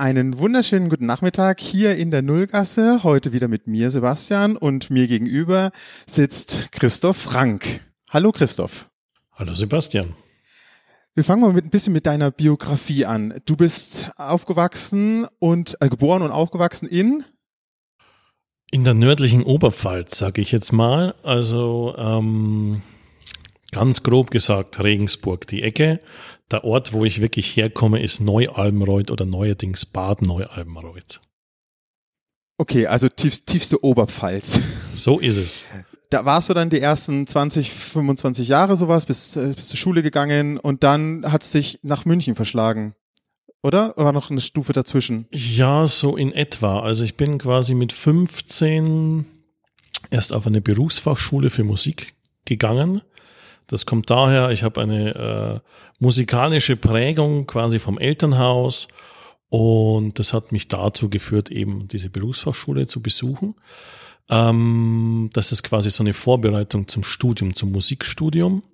Einen wunderschönen guten Nachmittag hier in der Nullgasse. Heute wieder mit mir, Sebastian, und mir gegenüber sitzt Christoph Frank. Hallo Christoph. Hallo Sebastian. Wir fangen mal mit ein bisschen mit deiner Biografie an. Du bist aufgewachsen und äh, geboren und aufgewachsen in in der nördlichen Oberpfalz, sage ich jetzt mal. Also ähm, ganz grob gesagt Regensburg die Ecke. Der Ort, wo ich wirklich herkomme, ist Neualbenreuth oder neuerdings Bad Neualbenreuth. Okay, also tiefst, tiefste Oberpfalz. So ist es. Da warst du dann die ersten 20, 25 Jahre sowas, bis, äh, bis zur Schule gegangen und dann hat es dich nach München verschlagen. Oder? War noch eine Stufe dazwischen? Ja, so in etwa. Also ich bin quasi mit 15 erst auf eine Berufsfachschule für Musik gegangen das kommt daher, ich habe eine äh, musikalische Prägung quasi vom Elternhaus und das hat mich dazu geführt, eben diese Berufsfachschule zu besuchen. Ähm, das ist quasi so eine Vorbereitung zum Studium, zum Musikstudium.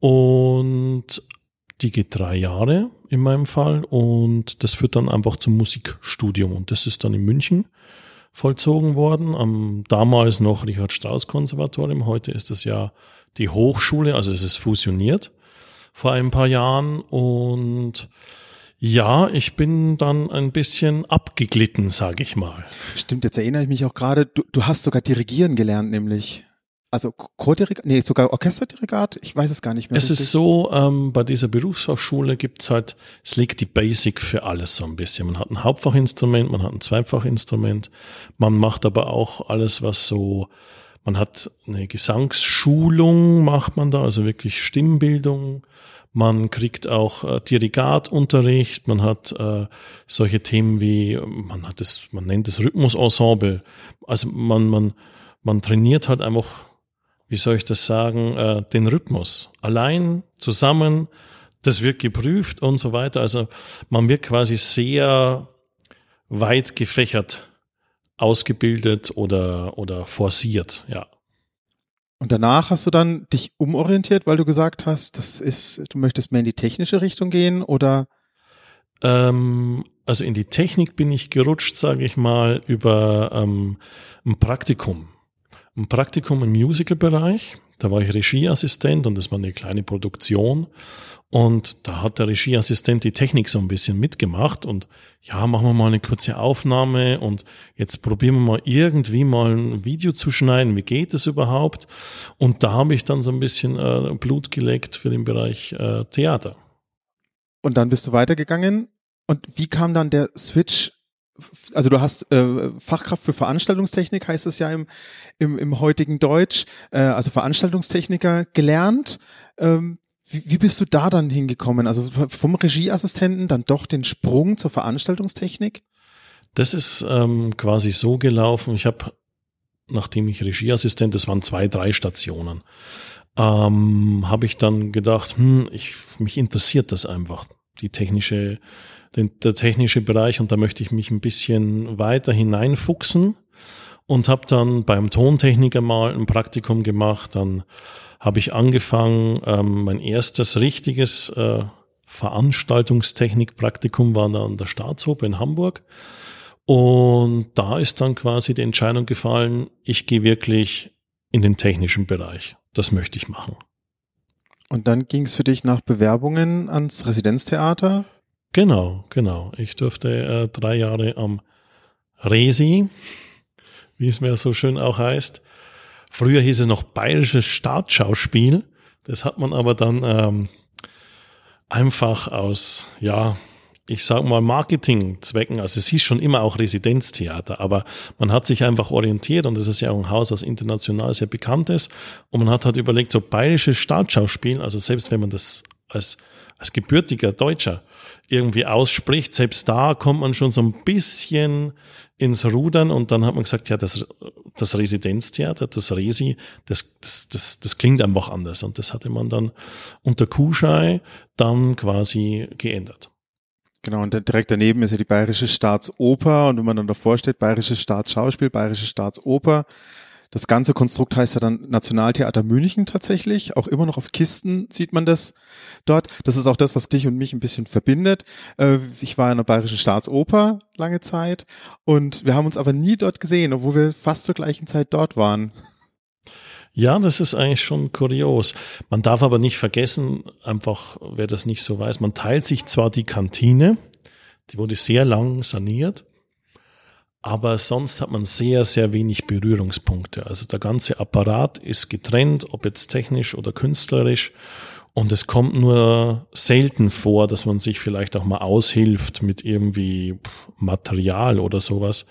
Und die geht drei Jahre in meinem Fall und das führt dann einfach zum Musikstudium und das ist dann in München vollzogen worden, am damals noch Richard Strauss Konservatorium, heute ist es ja die Hochschule, also es ist fusioniert vor ein paar Jahren und ja, ich bin dann ein bisschen abgeglitten, sage ich mal. Stimmt, jetzt erinnere ich mich auch gerade, du, du hast sogar dirigieren gelernt, nämlich. Also Chordirigat, nee, sogar Orchesterdirigat, ich weiß es gar nicht mehr. Es richtig. ist so, ähm, bei dieser Berufsfachschule gibt's halt, es liegt die Basic für alles so ein bisschen. Man hat ein Hauptfachinstrument, man hat ein Zweifachinstrument, man macht aber auch alles, was so man hat eine Gesangsschulung, macht man da, also wirklich Stimmbildung. Man kriegt auch äh, Dirigatunterricht, man hat äh, solche Themen wie, man hat es, man nennt es Rhythmusensemble. Also man, man, man trainiert halt einfach, wie soll ich das sagen, äh, den Rhythmus. Allein, zusammen, das wird geprüft und so weiter. Also man wird quasi sehr weit gefächert ausgebildet oder, oder forciert, ja. Und danach hast du dann dich umorientiert, weil du gesagt hast, das ist, du möchtest mehr in die technische Richtung gehen oder? Ähm, also in die Technik bin ich gerutscht, sage ich mal, über ähm, ein Praktikum. Ein Praktikum im Musical-Bereich. Da war ich Regieassistent und das war eine kleine Produktion. Und da hat der Regieassistent die Technik so ein bisschen mitgemacht und ja, machen wir mal eine kurze Aufnahme und jetzt probieren wir mal irgendwie mal ein Video zu schneiden. Wie geht es überhaupt? Und da habe ich dann so ein bisschen äh, Blut geleckt für den Bereich äh, Theater. Und dann bist du weitergegangen. Und wie kam dann der Switch also du hast äh, Fachkraft für Veranstaltungstechnik, heißt es ja im, im, im heutigen Deutsch, äh, also Veranstaltungstechniker gelernt. Ähm, wie, wie bist du da dann hingekommen? Also vom Regieassistenten dann doch den Sprung zur Veranstaltungstechnik? Das ist ähm, quasi so gelaufen. Ich habe, nachdem ich Regieassistent, das waren zwei, drei Stationen, ähm, habe ich dann gedacht, hm, ich, mich interessiert das einfach, die technische, den, der technische Bereich und da möchte ich mich ein bisschen weiter hineinfuchsen und habe dann beim Tontechniker mal ein Praktikum gemacht, dann habe ich angefangen, ähm, mein erstes richtiges äh, Veranstaltungstechnik-Praktikum war da an der Staatsoper in Hamburg. Und da ist dann quasi die Entscheidung gefallen, ich gehe wirklich in den technischen Bereich. Das möchte ich machen. Und dann ging es für dich nach Bewerbungen ans Residenztheater? Genau, genau. Ich durfte äh, drei Jahre am Resi, wie es mir so schön auch heißt, Früher hieß es noch Bayerisches Staatsschauspiel. Das hat man aber dann ähm, einfach aus, ja, ich sag mal Marketingzwecken, also es hieß schon immer auch Residenztheater, aber man hat sich einfach orientiert und das ist ja auch ein Haus, das international sehr bekannt ist und man hat halt überlegt, so bayerisches Staatsschauspiel, also selbst wenn man das als, als gebürtiger Deutscher irgendwie ausspricht, selbst da kommt man schon so ein bisschen ins Rudern und dann hat man gesagt, ja, das, das Residenztheater, das Resi, das, das, das, das klingt einfach anders und das hatte man dann unter Kuschei dann quasi geändert. Genau, und direkt daneben ist ja die Bayerische Staatsoper und wenn man dann davor steht, Bayerisches Staatsschauspiel, Bayerische Staatsoper, Das ganze Konstrukt heißt ja dann Nationaltheater München tatsächlich. Auch immer noch auf Kisten sieht man das dort. Das ist auch das, was dich und mich ein bisschen verbindet. Äh, ich war in der Bayerischen Staatsoper lange Zeit und wir haben uns aber nie dort gesehen, obwohl wir fast zur gleichen Zeit dort waren. Ja, das ist eigentlich schon kurios. Man darf aber nicht vergessen, einfach wer das nicht so weiß, man teilt sich zwar die Kantine, die wurde sehr lang saniert, aber sonst hat man sehr, sehr wenig Berührungspunkte. Also der ganze Apparat ist getrennt, ob jetzt technisch oder künstlerisch. Und es kommt nur selten vor, dass man sich vielleicht auch mal aushilft mit irgendwie Material oder sowas.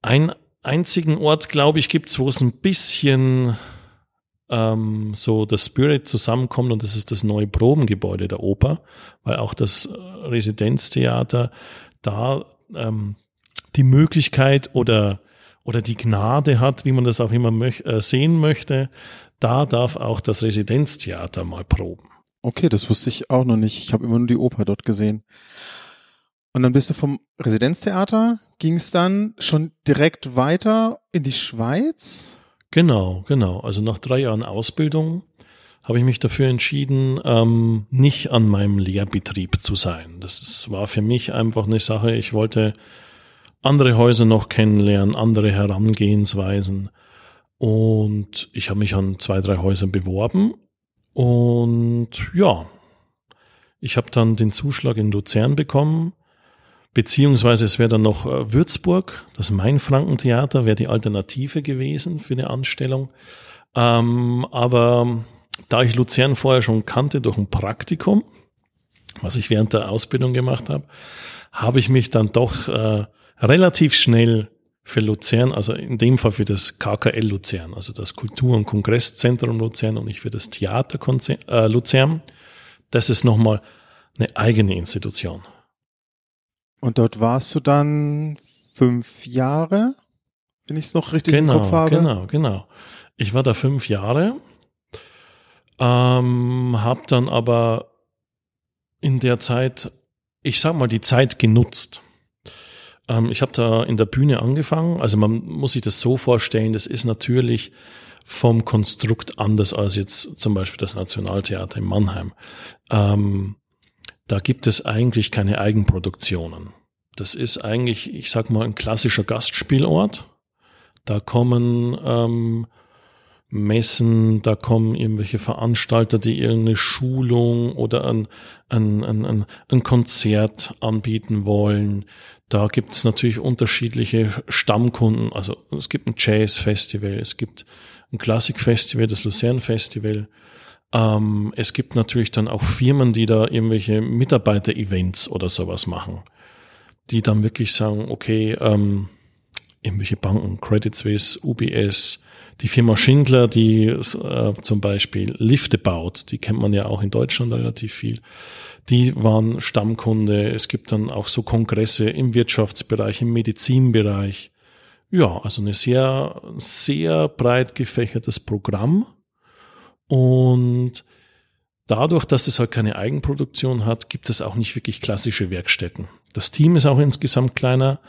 Ein einzigen Ort, glaube ich, gibt's, wo es ein bisschen ähm, so das Spirit zusammenkommt und das ist das neue Probengebäude der Oper, weil auch das Residenztheater da ähm, die Möglichkeit oder, oder die Gnade hat, wie man das auch immer möch, äh, sehen möchte, da darf auch das Residenztheater mal proben. Okay, das wusste ich auch noch nicht. Ich habe immer nur die Oper dort gesehen. Und dann bist du vom Residenztheater, ging es dann schon direkt weiter in die Schweiz? Genau, genau. Also nach drei Jahren Ausbildung habe ich mich dafür entschieden, ähm, nicht an meinem Lehrbetrieb zu sein. Das war für mich einfach eine Sache. Ich wollte andere Häuser noch kennenlernen, andere Herangehensweisen. Und ich habe mich an zwei, drei Häusern beworben. Und ja, ich habe dann den Zuschlag in Luzern bekommen. Beziehungsweise es wäre dann noch äh, Würzburg, das Mainfrankentheater wäre die Alternative gewesen für eine Anstellung. Ähm, aber da ich Luzern vorher schon kannte durch ein Praktikum, was ich während der Ausbildung gemacht habe, habe ich mich dann doch äh, relativ schnell für Luzern, also in dem Fall für das KKL Luzern, also das Kultur- und Kongresszentrum Luzern und nicht für das Theater äh, Luzern. Das ist nochmal eine eigene Institution. Und dort warst du dann fünf Jahre, wenn ich es noch richtig genau, im Kopf habe. Genau, genau. Ich war da fünf Jahre, ähm, habe dann aber in der Zeit, ich sag mal, die Zeit genutzt. Ähm, ich habe da in der Bühne angefangen. Also man muss sich das so vorstellen, das ist natürlich vom Konstrukt anders als jetzt zum Beispiel das Nationaltheater in Mannheim. Ähm, da gibt es eigentlich keine Eigenproduktionen. Das ist eigentlich, ich sag mal, ein klassischer Gastspielort. Da kommen ähm, Messen, da kommen irgendwelche Veranstalter, die irgendeine Schulung oder ein, ein, ein, ein Konzert anbieten wollen. Da gibt es natürlich unterschiedliche Stammkunden. Also es gibt ein Jazz-Festival, es gibt ein Klassik-Festival, das Luzern-Festival. Ähm, es gibt natürlich dann auch Firmen, die da irgendwelche Mitarbeiter-Events oder sowas machen, die dann wirklich sagen, okay, ähm, irgendwelche Banken, Credit Suisse, UBS, die Firma Schindler, die äh, zum Beispiel Lifte baut, die kennt man ja auch in Deutschland relativ viel die waren Stammkunde. Es gibt dann auch so Kongresse im Wirtschaftsbereich, im Medizinbereich. Ja, also eine sehr, sehr breit gefächertes Programm. Und dadurch, dass es halt keine Eigenproduktion hat, gibt es auch nicht wirklich klassische Werkstätten. Das Team ist auch insgesamt kleiner.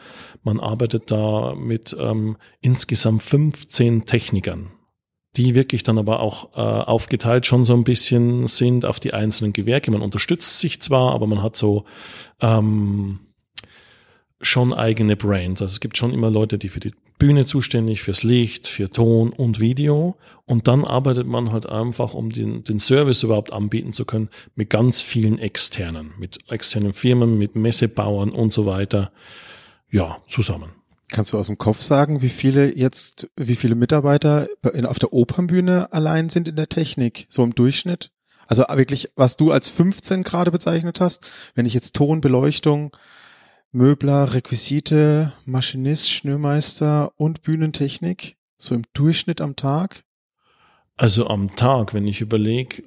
Man arbeitet da mit ähm, insgesamt 15 Technikern die wirklich dann aber auch äh, aufgeteilt schon so ein bisschen sind auf die einzelnen Gewerke. Man unterstützt sich zwar, aber man hat so ähm, schon eigene Brands. Also es gibt schon immer Leute, die für die Bühne zuständig, fürs Licht, für Ton und Video. Und dann arbeitet man halt einfach, um den, den Service überhaupt anbieten zu können, mit ganz vielen externen, mit externen Firmen, mit Messebauern und so weiter. Ja, zusammen. Kannst du aus dem Kopf sagen, wie viele jetzt, wie viele Mitarbeiter auf der Opernbühne allein sind in der Technik, so im Durchschnitt? Also wirklich, was du als 15 gerade bezeichnet hast, wenn ich jetzt Ton, Beleuchtung, Möbler, Requisite, Maschinist, Schnürmeister und Bühnentechnik, so im Durchschnitt am Tag? Also am Tag, wenn ich überlege,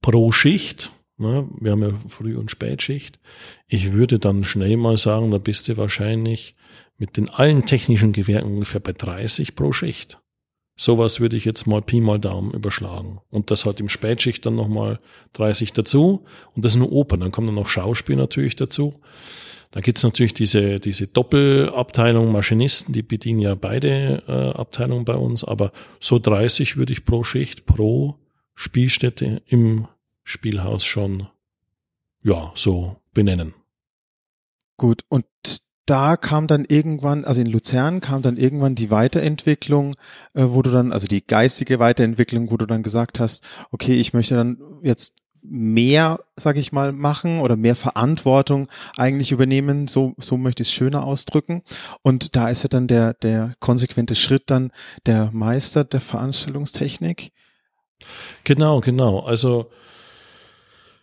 pro Schicht, ne, wir haben ja Früh- und Spätschicht, ich würde dann schnell mal sagen, da bist du wahrscheinlich mit den allen technischen Gewerken ungefähr bei 30 pro Schicht. Sowas würde ich jetzt mal Pi mal Daumen überschlagen. Und das hat im Spätschicht dann nochmal 30 dazu. Und das ist nur Oper. Dann kommt dann noch Schauspiel natürlich dazu. Da gibt's natürlich diese, diese Doppelabteilung Maschinisten, die bedienen ja beide äh, Abteilungen bei uns, aber so 30 würde ich pro Schicht, pro Spielstätte im Spielhaus schon, ja, so benennen. Gut, und da kam dann irgendwann, also in Luzern kam dann irgendwann die Weiterentwicklung, äh, wo du dann, also die geistige Weiterentwicklung, wo du dann gesagt hast, okay, ich möchte dann jetzt mehr, sag ich mal, machen oder mehr Verantwortung eigentlich übernehmen, so, so möchte ich es schöner ausdrücken. Und da ist ja dann der, der konsequente Schritt dann der Meister der Veranstaltungstechnik. Genau, genau. Also,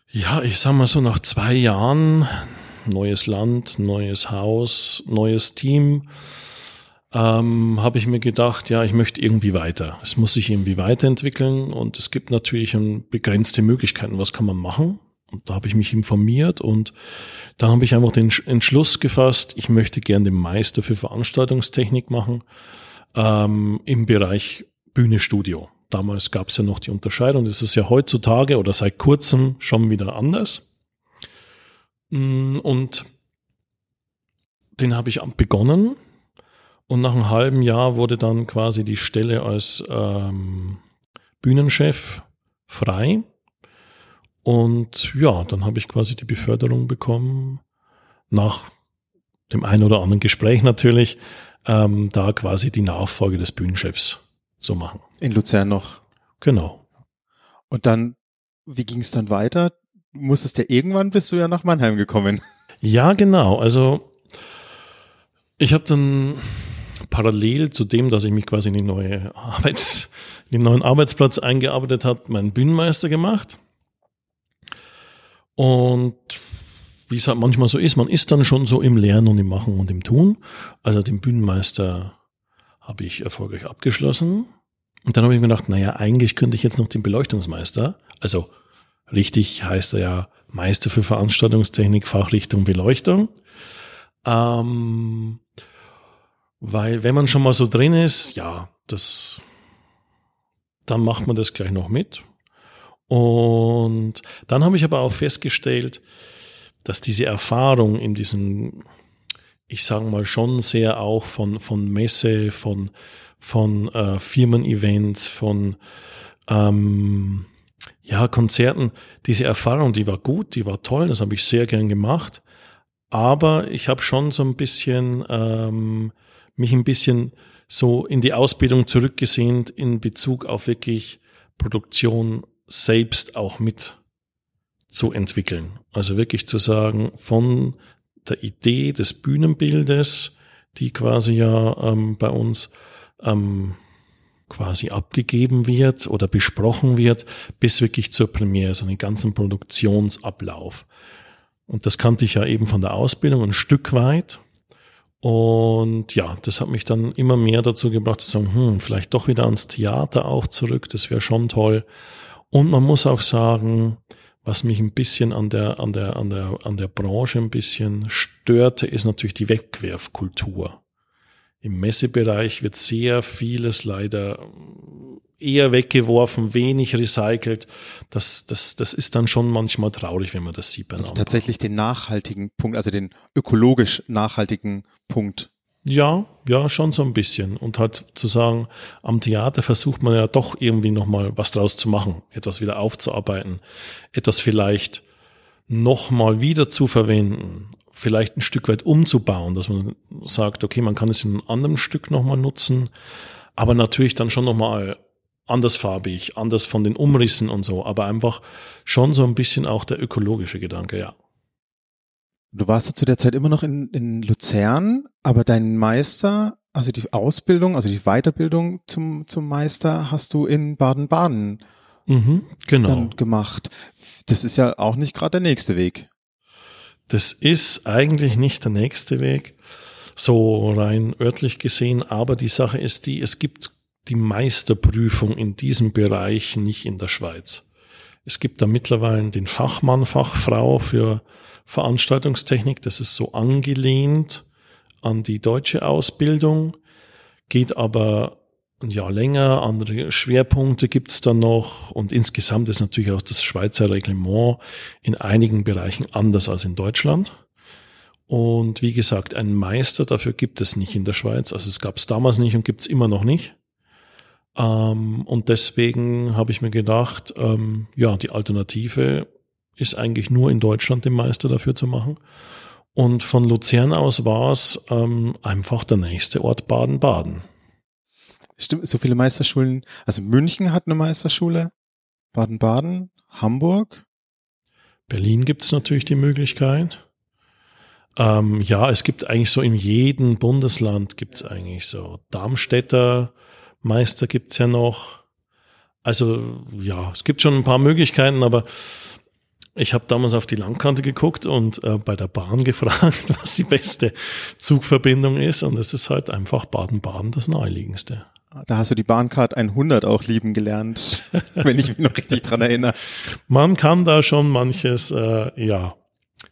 ja, ich sag mal so, nach zwei Jahren, neues Land, neues Haus, neues Team, ähm, habe ich mir gedacht, ja, ich möchte irgendwie weiter. Es muss sich irgendwie weiterentwickeln und es gibt natürlich begrenzte Möglichkeiten, was kann man machen. Und da habe ich mich informiert und da habe ich einfach den Entschluss gefasst, ich möchte gern den Meister für Veranstaltungstechnik machen ähm, im Bereich Bühne Studio. Damals gab es ja noch die Unterscheidung, das ist ja heutzutage oder seit kurzem schon wieder anders. Mm, und den habe ich begonnen und nach einem halben Jahr wurde dann quasi die Stelle als ähm, Bühnenchef frei. Und ja, dann habe ich quasi die Beförderung bekommen, nach dem einen oder anderen Gespräch natürlich, ähm, da quasi die Nachfolge des Bühnenchefs zu machen. In Luzern noch. Genau. Und dann, wie ging es dann weiter? Du musstest ja irgendwann bist du ja nach Mannheim gekommen. Ja, genau. Also ich habe dann parallel zu dem, dass ich mich quasi in die neue Arbeits, in den neuen Arbeitsplatz eingearbeitet habe, meinen Bühnenmeister gemacht. Und wie es halt manchmal so ist, man ist dann schon so im Lernen und im Machen und im Tun. Also den Bühnenmeister habe ich erfolgreich abgeschlossen. Und dann habe ich mir gedacht, naja, eigentlich könnte ich jetzt noch den Beleuchtungsmeister, also richtig heißt er ja Meister für Veranstaltungstechnik, Fachrichtung Beleuchtung. Ähm, weil wenn man schon mal so drin ist, ja, das, dann macht man das gleich noch mit. Und dann habe ich aber auch festgestellt, dass diese Erfahrung in diesem, ich sage mal schon sehr auch von, von Messe, von, von äh, Firmen-Events, von ähm, ja, Konzerten, diese Erfahrung, die war gut, die war toll, das habe ich sehr gern gemacht. Aber ich habe schon so ein bisschen ähm, mich ein bisschen so in die Ausbildung zurückgesehnt in Bezug auf wirklich Produktion selbst auch mit zu entwickeln. Also wirklich zu sagen, von der Idee des Bühnenbildes, die quasi ja ähm, bei uns ähm, quasi abgegeben wird oder besprochen wird, bis wirklich zur Premiere, so einen ganzen Produktionsablauf. Und das kannte ich ja eben von der Ausbildung ein Stück weit. Und ja, das hat mich dann immer mehr dazu gebracht zu sagen, hm, vielleicht doch wieder ans Theater auch zurück, das wäre schon toll. Und man muss auch sagen, was mich ein bisschen an der, an der, an der, an der Branche ein bisschen störte, ist natürlich die Wegwerfkultur. Im Messebereich wird sehr vieles leider eher weggeworfen, wenig recycelt. Das, das, das ist dann schon manchmal traurig, wenn man das sieht. Bei also tatsächlich den nachhaltigen Punkt, also den ökologisch nachhaltigen Punkt. Ja, ja, schon so ein bisschen. Und halt zu sagen, am Theater versucht man ja doch irgendwie nochmal was draus zu machen, etwas wieder aufzuarbeiten, etwas vielleicht nochmal wieder zu verwenden, vielleicht ein Stück weit umzubauen, dass man sagt, okay, man kann es in einem anderen Stück nochmal nutzen, aber natürlich dann schon nochmal andersfarbig, anders von den Umrissen und so, aber einfach schon so ein bisschen auch der ökologische Gedanke, ja. Du warst ja zu der Zeit immer noch in, in Luzern, aber dein Meister, also die Ausbildung, also die Weiterbildung zum, zum Meister hast du in Baden-Baden mhm, genau. gemacht. Das ist ja auch nicht gerade der nächste Weg. Das ist eigentlich nicht der nächste Weg, so rein örtlich gesehen, aber die Sache ist die, es gibt die Meisterprüfung in diesem Bereich nicht in der Schweiz. Es gibt da mittlerweile den Fachmann, Fachfrau für Veranstaltungstechnik. Das ist so angelehnt an die deutsche Ausbildung, geht aber ein Jahr länger, andere Schwerpunkte gibt es dann noch und insgesamt ist natürlich auch das Schweizer Reglement in einigen Bereichen anders als in Deutschland. Und wie gesagt, einen Meister dafür gibt es nicht in der Schweiz. Also es gab es damals nicht und gibt es immer noch nicht. Ähm, und deswegen habe ich mir gedacht, ähm, ja, die Alternative ist eigentlich nur in Deutschland den Meister dafür zu machen. Und von Luzern aus war es ähm, einfach der nächste Ort Baden-Baden. Stimmt, so viele Meisterschulen. Also München hat eine Meisterschule, Baden-Baden, Hamburg. Berlin gibt es natürlich die Möglichkeit. Ähm, ja, es gibt eigentlich so in jedem Bundesland gibt es eigentlich so. Darmstädter Meister gibt es ja noch. Also ja, es gibt schon ein paar Möglichkeiten, aber ich habe damals auf die Landkarte geguckt und äh, bei der Bahn gefragt, was die beste Zugverbindung ist. Und es ist halt einfach Baden-Baden das naheliegendste. Da hast du die Bahncard 100 auch lieben gelernt, wenn ich mich noch richtig dran erinnere. Man kann da schon manches, äh, ja,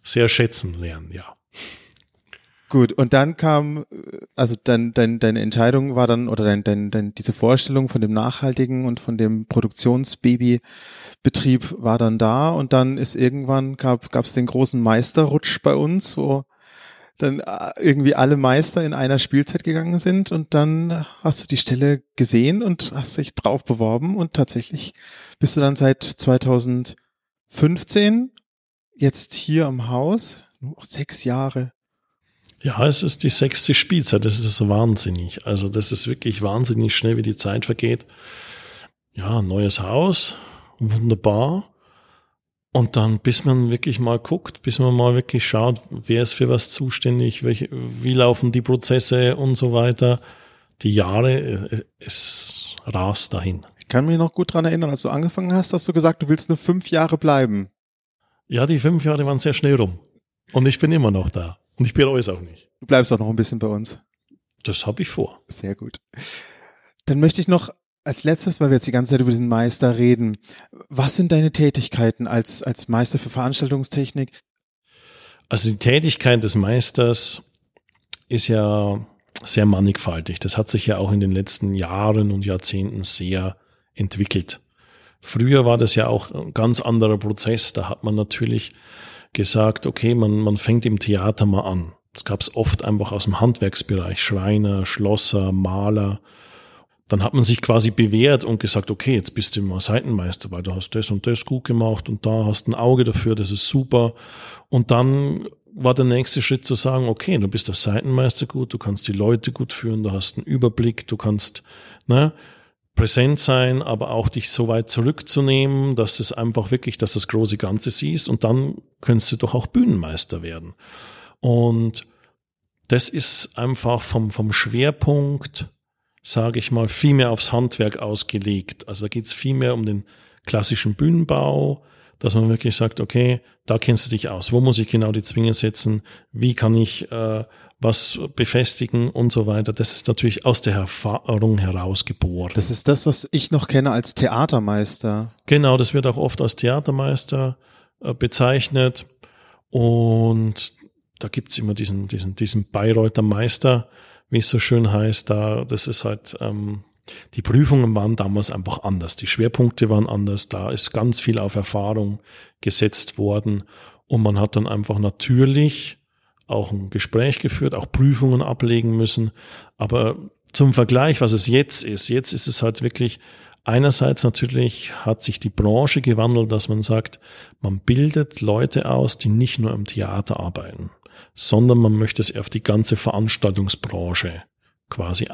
sehr schätzen lernen, ja. Gut, und dann kam, also dein, dein, deine Entscheidung war dann, oder dein, dein, dein, diese Vorstellung von dem nachhaltigen und von dem Produktionsbabybetrieb war dann da und dann ist irgendwann, gab es den großen Meisterrutsch bei uns, wo dann äh, irgendwie alle Meister in einer Spielzeit gegangen sind und dann hast du die Stelle gesehen und hast dich drauf beworben und tatsächlich bist du dann seit 2015 jetzt hier am Haus, nur sechs Jahre ja, es ist die sechste Spielzeit. Das ist wahnsinnig. Also das ist wirklich wahnsinnig schnell, wie die Zeit vergeht. Ja, neues Haus, wunderbar. Und dann, bis man wirklich mal guckt, bis man mal wirklich schaut, wer ist für was zuständig, welche, wie laufen die Prozesse und so weiter. Die Jahre, es rast dahin. Ich kann mich noch gut dran erinnern, als du angefangen hast, hast du gesagt, du willst nur fünf Jahre bleiben. Ja, die fünf Jahre waren sehr schnell rum. Und ich bin immer noch da. Und ich bereue es auch nicht. Du bleibst auch noch ein bisschen bei uns. Das habe ich vor. Sehr gut. Dann möchte ich noch als letztes, weil wir jetzt die ganze Zeit über diesen Meister reden, was sind deine Tätigkeiten als, als Meister für Veranstaltungstechnik? Also die Tätigkeit des Meisters ist ja sehr mannigfaltig. Das hat sich ja auch in den letzten Jahren und Jahrzehnten sehr entwickelt. Früher war das ja auch ein ganz anderer Prozess. Da hat man natürlich gesagt, okay, man, man fängt im Theater mal an. Es gab es oft einfach aus dem Handwerksbereich, Schreiner, Schlosser, Maler. Dann hat man sich quasi bewährt und gesagt, okay, jetzt bist du mal Seitenmeister, weil du hast das und das gut gemacht und da hast ein Auge dafür, das ist super. Und dann war der nächste Schritt zu sagen, okay, du bist der Seitenmeister gut, du kannst die Leute gut führen, du hast einen Überblick, du kannst, ne, präsent sein, aber auch dich so weit zurückzunehmen, dass es einfach wirklich, dass das große Ganze siehst und dann könntest du doch auch Bühnenmeister werden. Und das ist einfach vom, vom Schwerpunkt, sage ich mal, viel mehr aufs Handwerk ausgelegt. Also da geht es viel mehr um den klassischen Bühnenbau, dass man wirklich sagt, okay, da kennst du dich aus. Wo muss ich genau die Zwinge setzen? Wie kann ich äh, was befestigen und so weiter. Das ist natürlich aus der Erfahrung heraus geboren. Das ist das, was ich noch kenne als Theatermeister. Genau, das wird auch oft als Theatermeister äh, bezeichnet. Und da gibt's immer diesen, diesen, diesen Bayreuther Meister, wie es so schön heißt. Da, das ist halt, ähm, die Prüfungen waren damals einfach anders. Die Schwerpunkte waren anders. Da ist ganz viel auf Erfahrung gesetzt worden. Und man hat dann einfach natürlich auch ein Gespräch geführt, auch Prüfungen ablegen müssen. Aber zum Vergleich, was es jetzt ist, jetzt ist es halt wirklich, einerseits natürlich hat sich die Branche gewandelt, dass man sagt, man bildet Leute aus, die nicht nur im Theater arbeiten, sondern man möchte es auf die ganze Veranstaltungsbranche quasi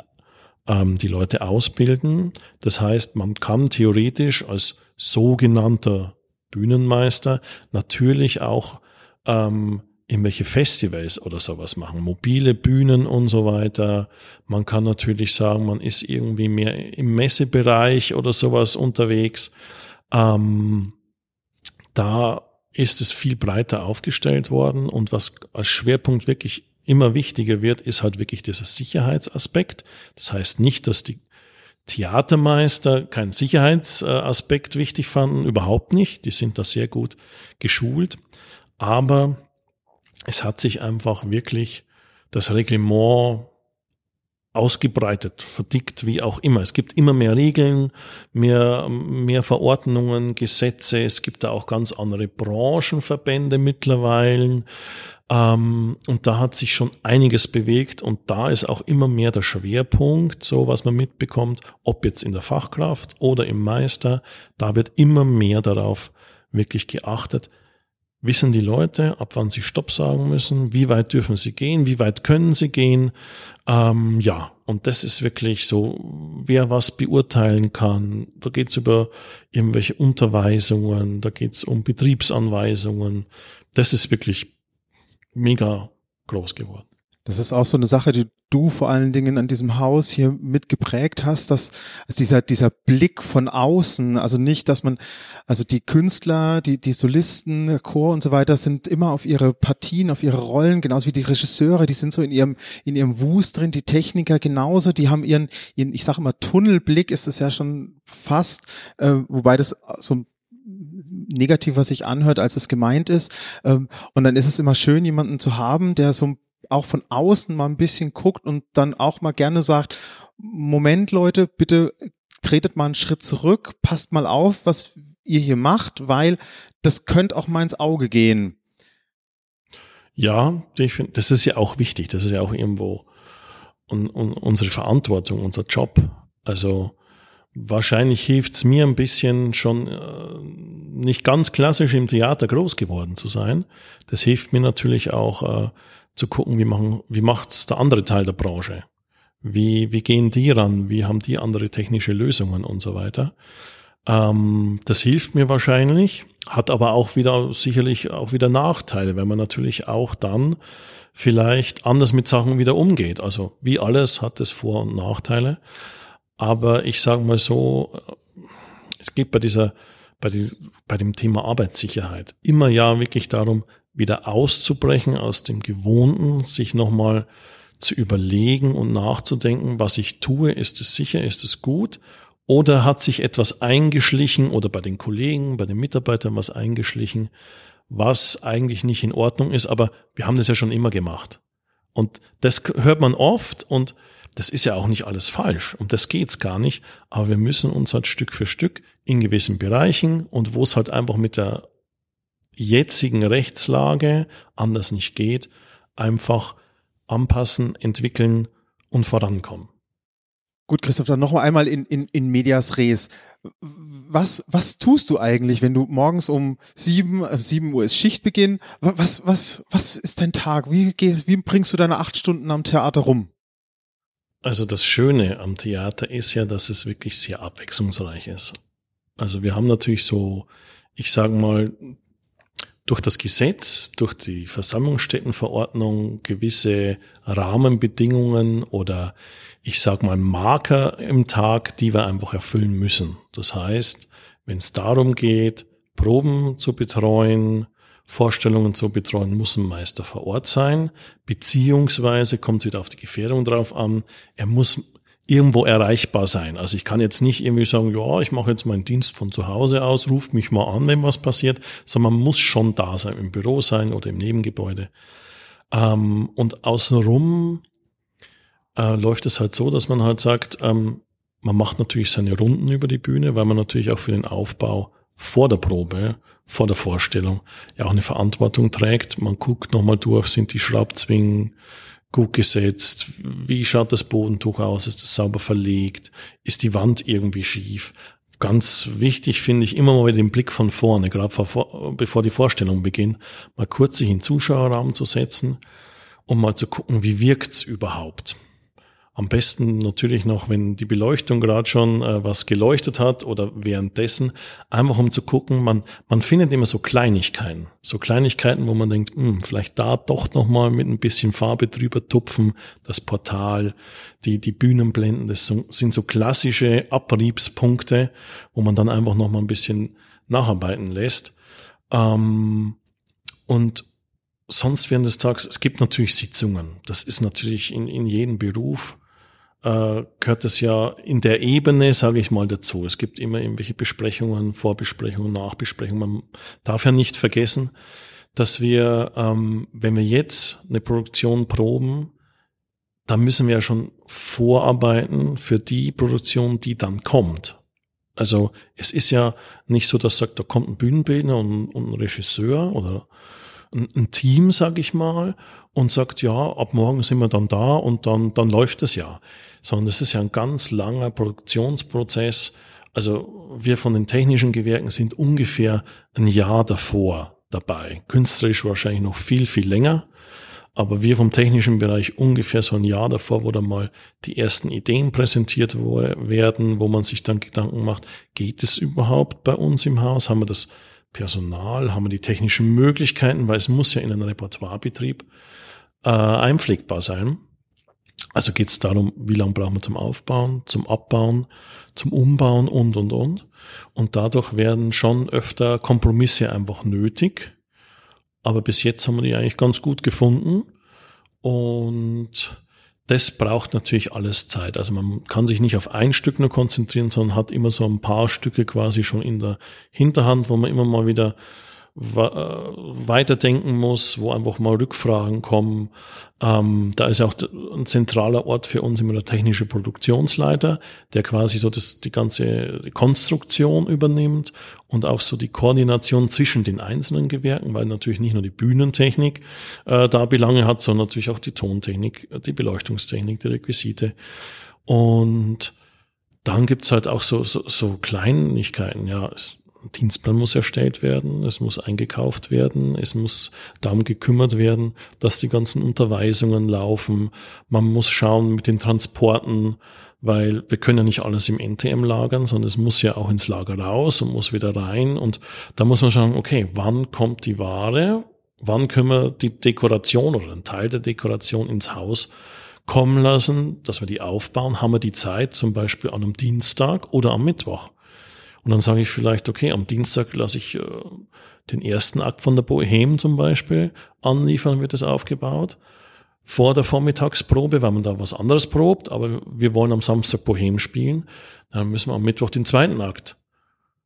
ähm, die Leute ausbilden. Das heißt, man kann theoretisch als sogenannter Bühnenmeister natürlich auch ähm, irgendwelche Festivals oder sowas machen, mobile Bühnen und so weiter. Man kann natürlich sagen, man ist irgendwie mehr im Messebereich oder sowas unterwegs. Ähm, da ist es viel breiter aufgestellt worden und was als Schwerpunkt wirklich immer wichtiger wird, ist halt wirklich dieser Sicherheitsaspekt. Das heißt nicht, dass die Theatermeister keinen Sicherheitsaspekt wichtig fanden, überhaupt nicht. Die sind da sehr gut geschult. Aber es hat sich einfach wirklich das Reglement ausgebreitet, verdickt, wie auch immer. Es gibt immer mehr Regeln, mehr, mehr Verordnungen, Gesetze. Es gibt da auch ganz andere Branchenverbände mittlerweile. Ähm, und da hat sich schon einiges bewegt und da ist auch immer mehr der Schwerpunkt, so was man mitbekommt, ob jetzt in der Fachkraft oder im Meister, da wird immer mehr darauf wirklich geachtet, wissen die Leute, ab wann sie Stopp sagen müssen, wie weit dürfen sie gehen, wie weit können sie gehen. Ähm, ja, und das ist wirklich so, wer was beurteilen kann. Da geht's über irgendwelche Unterweisungen, da geht's um Betriebsanweisungen. Das ist wirklich mega groß geworden. Das ist auch so eine Sache, die du vor allen Dingen an diesem Haus hier mitgeprägt hast, dass dieser, dieser Blick von außen, also nicht, dass man, also die Künstler, die, die Solisten, Chor und so weiter sind immer auf ihre Partien, auf ihre Rollen, genauso wie die Regisseure, die sind so in ihrem, in ihrem Wust drin, die Techniker genauso, die haben ihren, ihren ich sage immer Tunnelblick ist es ja schon fast, äh, wobei das so negativer sich anhört, als es gemeint ist. Ähm, und dann ist es immer schön, jemanden zu haben, der so auch von außen mal ein bisschen guckt und dann auch mal gerne sagt, Moment Leute, bitte tretet mal einen Schritt zurück, passt mal auf, was ihr hier macht, weil das könnte auch mal ins Auge gehen. Ja, ich finde, das ist ja auch wichtig, das ist ja auch irgendwo un, un, unsere Verantwortung, unser Job. Also wahrscheinlich hilft's mir ein bisschen schon äh, nicht ganz klassisch im Theater groß geworden zu sein. Das hilft mir natürlich auch äh, zu gucken, wie machen, wie macht's der andere Teil der Branche? Wie, wie gehen die ran? Wie haben die andere technische Lösungen und so weiter? Ähm, das hilft mir wahrscheinlich, hat aber auch wieder sicherlich auch wieder Nachteile, wenn man natürlich auch dann vielleicht anders mit Sachen wieder umgeht. Also wie alles hat es Vor- und Nachteile. Aber ich sage mal so, es geht bei dieser, bei, die, bei dem Thema Arbeitssicherheit immer ja wirklich darum, wieder auszubrechen aus dem Gewohnten, sich nochmal zu überlegen und nachzudenken, was ich tue, ist es sicher, ist es gut oder hat sich etwas eingeschlichen oder bei den Kollegen, bei den Mitarbeitern was eingeschlichen, was eigentlich nicht in Ordnung ist, aber wir haben das ja schon immer gemacht. Und das hört man oft und das ist ja auch nicht alles falsch, um das geht's gar nicht, aber wir müssen uns halt Stück für Stück in gewissen Bereichen und wo es halt einfach mit der jetzigen Rechtslage anders nicht geht, einfach anpassen, entwickeln und vorankommen. Gut, Christoph, dann noch einmal in, in, in medias res. Was, was tust du eigentlich, wenn du morgens um sieben, äh, sieben Uhr ist Schichtbeginn? Was, was, was ist dein Tag? Wie gehst, wie bringst du deine acht Stunden am Theater rum? Also das Schöne am Theater ist ja, dass es wirklich sehr abwechslungsreich ist. Also wir haben natürlich so, ich sage mal, durch das Gesetz, durch die Versammlungsstättenverordnung gewisse Rahmenbedingungen oder ich sag mal Marker im Tag, die wir einfach erfüllen müssen. Das heißt, wenn es darum geht, Proben zu betreuen, Vorstellungen zu betreuen, muss ein Meister vor Ort sein, beziehungsweise kommt es wieder auf die Gefährdung drauf an, er muss irgendwo erreichbar sein. Also ich kann jetzt nicht irgendwie sagen, ja, ich mache jetzt meinen Dienst von zu Hause aus, ruft mich mal an, wenn was passiert, sondern man muss schon da sein, im Büro sein oder im Nebengebäude. Ähm, und außenrum äh, läuft es halt so, dass man halt sagt, ähm, man macht natürlich seine Runden über die Bühne, weil man natürlich auch für den Aufbau vor der Probe, vor der Vorstellung ja auch eine Verantwortung trägt. Man guckt nochmal durch, sind die Schraubzwingen gut gesetzt? Wie schaut das Bodentuch aus? Ist es sauber verlegt? Ist die Wand irgendwie schief? Ganz wichtig finde ich immer mal den Blick von vorne, gerade vor, bevor die Vorstellung beginnt, mal kurz sich in den Zuschauerraum zu setzen, um mal zu gucken, wie wirkt's überhaupt? Am besten natürlich noch, wenn die Beleuchtung gerade schon äh, was geleuchtet hat oder währenddessen, einfach um zu gucken, man, man findet immer so Kleinigkeiten. So Kleinigkeiten, wo man denkt, hm, vielleicht da doch nochmal mit ein bisschen Farbe drüber tupfen, das Portal, die, die Bühnenblenden, das sind so klassische Abriebspunkte, wo man dann einfach nochmal ein bisschen nacharbeiten lässt. Ähm, und sonst während des Tages, es gibt natürlich Sitzungen. Das ist natürlich in, in jedem Beruf äh, gehört es ja in der Ebene, sage ich mal, dazu. Es gibt immer irgendwelche Besprechungen, Vorbesprechungen, Nachbesprechungen. Man darf ja nicht vergessen, dass wir, ähm, wenn wir jetzt eine Produktion proben, dann müssen wir ja schon vorarbeiten für die Produktion, die dann kommt. Also es ist ja nicht so, dass sagt, da kommt ein Bühnenbildner und, und ein Regisseur oder ein, Team, sag ich mal, und sagt, ja, ab morgen sind wir dann da und dann, dann läuft es ja. Sondern es ist ja ein ganz langer Produktionsprozess. Also wir von den technischen Gewerken sind ungefähr ein Jahr davor dabei. Künstlerisch wahrscheinlich noch viel, viel länger. Aber wir vom technischen Bereich ungefähr so ein Jahr davor, wo dann mal die ersten Ideen präsentiert werden, wo man sich dann Gedanken macht, geht es überhaupt bei uns im Haus? Haben wir das Personal? Haben wir die technischen Möglichkeiten? Weil es muss ja in einem Repertoirebetrieb äh, einpflegbar sein. Also geht es darum, wie lange brauchen wir zum Aufbauen, zum Abbauen, zum Umbauen und, und, und. Und dadurch werden schon öfter Kompromisse einfach nötig aber bis jetzt haben wir die eigentlich ganz gut gefunden. Und das braucht natürlich alles Zeit. Also man kann sich nicht auf ein Stück nur konzentrieren, sondern hat immer so ein paar Stücke quasi schon in der Hinterhand, wo man immer mal wieder weiterdenken muss, wo einfach mal Rückfragen kommen. Ähm, da ist auch ein zentraler Ort für uns immer der technische Produktionsleiter, der quasi so das, die ganze Konstruktion übernimmt und auch so die Koordination zwischen den einzelnen Gewerken, weil natürlich nicht nur die Bühnentechnik äh, da Belange hat, sondern natürlich auch die Tontechnik, die Beleuchtungstechnik, die Requisite. Und dann gibt's halt auch so, so, so Kleinigkeiten, ja. Es, Dienstplan muss erstellt werden, es muss eingekauft werden, es muss darum gekümmert werden, dass die ganzen Unterweisungen laufen. Man muss schauen mit den Transporten, weil wir können ja nicht alles im NTM lagern, sondern es muss ja auch ins Lager raus und muss wieder rein. Und da muss man schauen, okay, wann kommt die Ware? Wann können wir die Dekoration oder einen Teil der Dekoration ins Haus kommen lassen, dass wir die aufbauen? Haben wir die Zeit zum Beispiel an einem Dienstag oder am Mittwoch? Und dann sage ich vielleicht, okay, am Dienstag lasse ich äh, den ersten Akt von der Bohem zum Beispiel anliefern, wird es aufgebaut. Vor der Vormittagsprobe, weil man da was anderes probt, aber wir wollen am Samstag Bohem spielen, dann müssen wir am Mittwoch den zweiten Akt.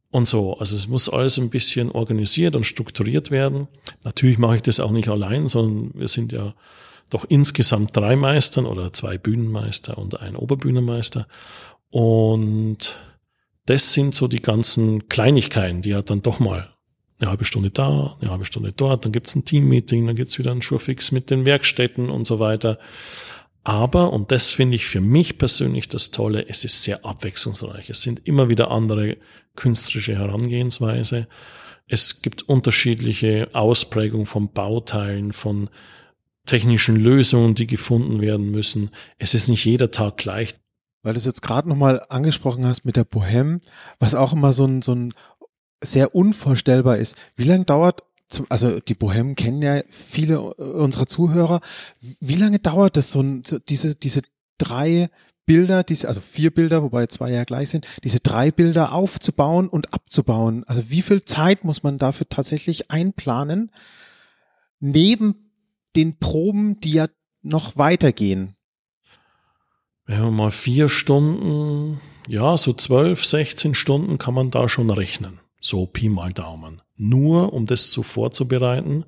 Und so, also es muss alles ein bisschen organisiert und strukturiert werden. Natürlich mache ich das auch nicht allein, sondern wir sind ja doch insgesamt drei Meistern oder zwei Bühnenmeister und ein Oberbühnenmeister. Und das sind so die ganzen Kleinigkeiten, die ja dann doch mal eine halbe Stunde da, eine halbe Stunde dort, dann gibt's ein Teammeeting, dann gibt's wieder ein Schurfix mit den Werkstätten und so weiter. Aber, und das finde ich für mich persönlich das Tolle, es ist sehr abwechslungsreich. Es sind immer wieder andere künstlerische Herangehensweise. Es gibt unterschiedliche Ausprägungen von Bauteilen, von technischen Lösungen, die gefunden werden müssen. Es ist nicht jeder Tag gleich weil du es jetzt gerade nochmal angesprochen hast mit der Bohème, was auch immer so ein, so ein sehr unvorstellbar ist. Wie lange dauert, zum, also die Bohème kennen ja viele unserer Zuhörer, wie lange dauert das so, ein, so diese, diese drei Bilder, diese, also vier Bilder, wobei zwei ja gleich sind, diese drei Bilder aufzubauen und abzubauen? Also wie viel Zeit muss man dafür tatsächlich einplanen? Neben den Proben, die ja noch weitergehen wenn man mal vier Stunden, ja, so zwölf, sechzehn Stunden kann man da schon rechnen. So Pi mal Daumen. Nur um das so vorzubereiten,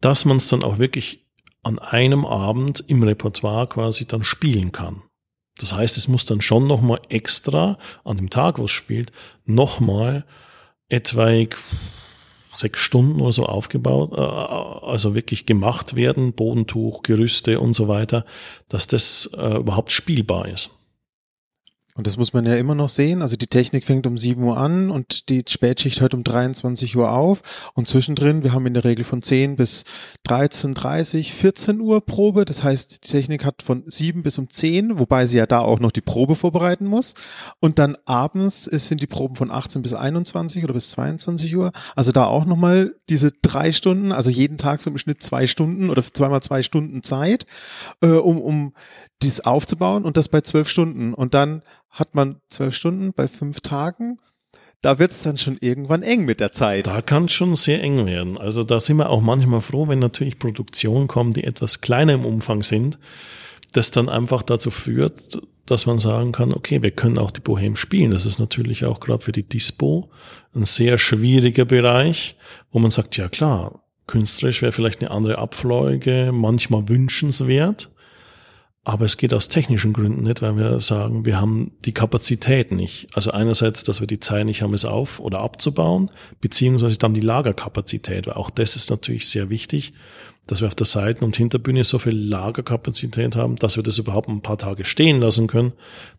dass man es dann auch wirklich an einem Abend im Repertoire quasi dann spielen kann. Das heißt, es muss dann schon nochmal extra an dem Tag, wo es spielt, nochmal etwaig sechs Stunden oder so aufgebaut, äh, also wirklich gemacht werden, Bodentuch, Gerüste und so weiter, dass das äh, überhaupt spielbar ist. Und das muss man ja immer noch sehen. Also die Technik fängt um 7 Uhr an und die Spätschicht hört um 23 Uhr auf. Und zwischendrin, wir haben in der Regel von 10 bis 13, 30, 14 Uhr Probe. Das heißt, die Technik hat von 7 bis um 10, wobei sie ja da auch noch die Probe vorbereiten muss. Und dann abends sind die Proben von 18 bis 21 oder bis 22 Uhr. Also da auch nochmal diese drei Stunden, also jeden Tag so im Schnitt zwei Stunden oder zweimal zwei Stunden Zeit, äh, um, um dies aufzubauen und das bei zwölf Stunden. Und dann hat man zwölf Stunden bei fünf Tagen. Da wird es dann schon irgendwann eng mit der Zeit. Da kann es schon sehr eng werden. Also da sind wir auch manchmal froh, wenn natürlich Produktionen kommen, die etwas kleiner im Umfang sind, das dann einfach dazu führt, dass man sagen kann, okay, wir können auch die Bohem spielen. Das ist natürlich auch gerade für die Dispo ein sehr schwieriger Bereich, wo man sagt, ja klar, künstlerisch wäre vielleicht eine andere Abfolge manchmal wünschenswert, Aber es geht aus technischen Gründen nicht, weil wir sagen, wir haben die Kapazität nicht. Also einerseits, dass wir die Zeit nicht haben, es auf- oder abzubauen, beziehungsweise dann die Lagerkapazität. Weil auch das ist natürlich sehr wichtig, dass wir auf der Seiten- und Hinterbühne so viel Lagerkapazität haben, dass wir das überhaupt ein paar Tage stehen lassen können,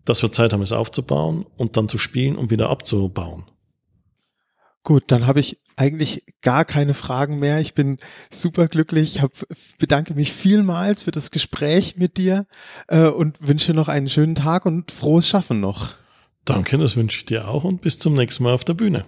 dass wir Zeit haben, es aufzubauen und dann zu spielen und wieder abzubauen. Gut, dann habe ich eigentlich gar keine Fragen mehr. Ich bin super glücklich. Ich hab, bedanke mich vielmals für das Gespräch mit dir äh, und wünsche noch einen schönen Tag und frohes Schaffen noch. Danke, das wünsche ich dir auch und bis zum nächsten Mal auf der Bühne.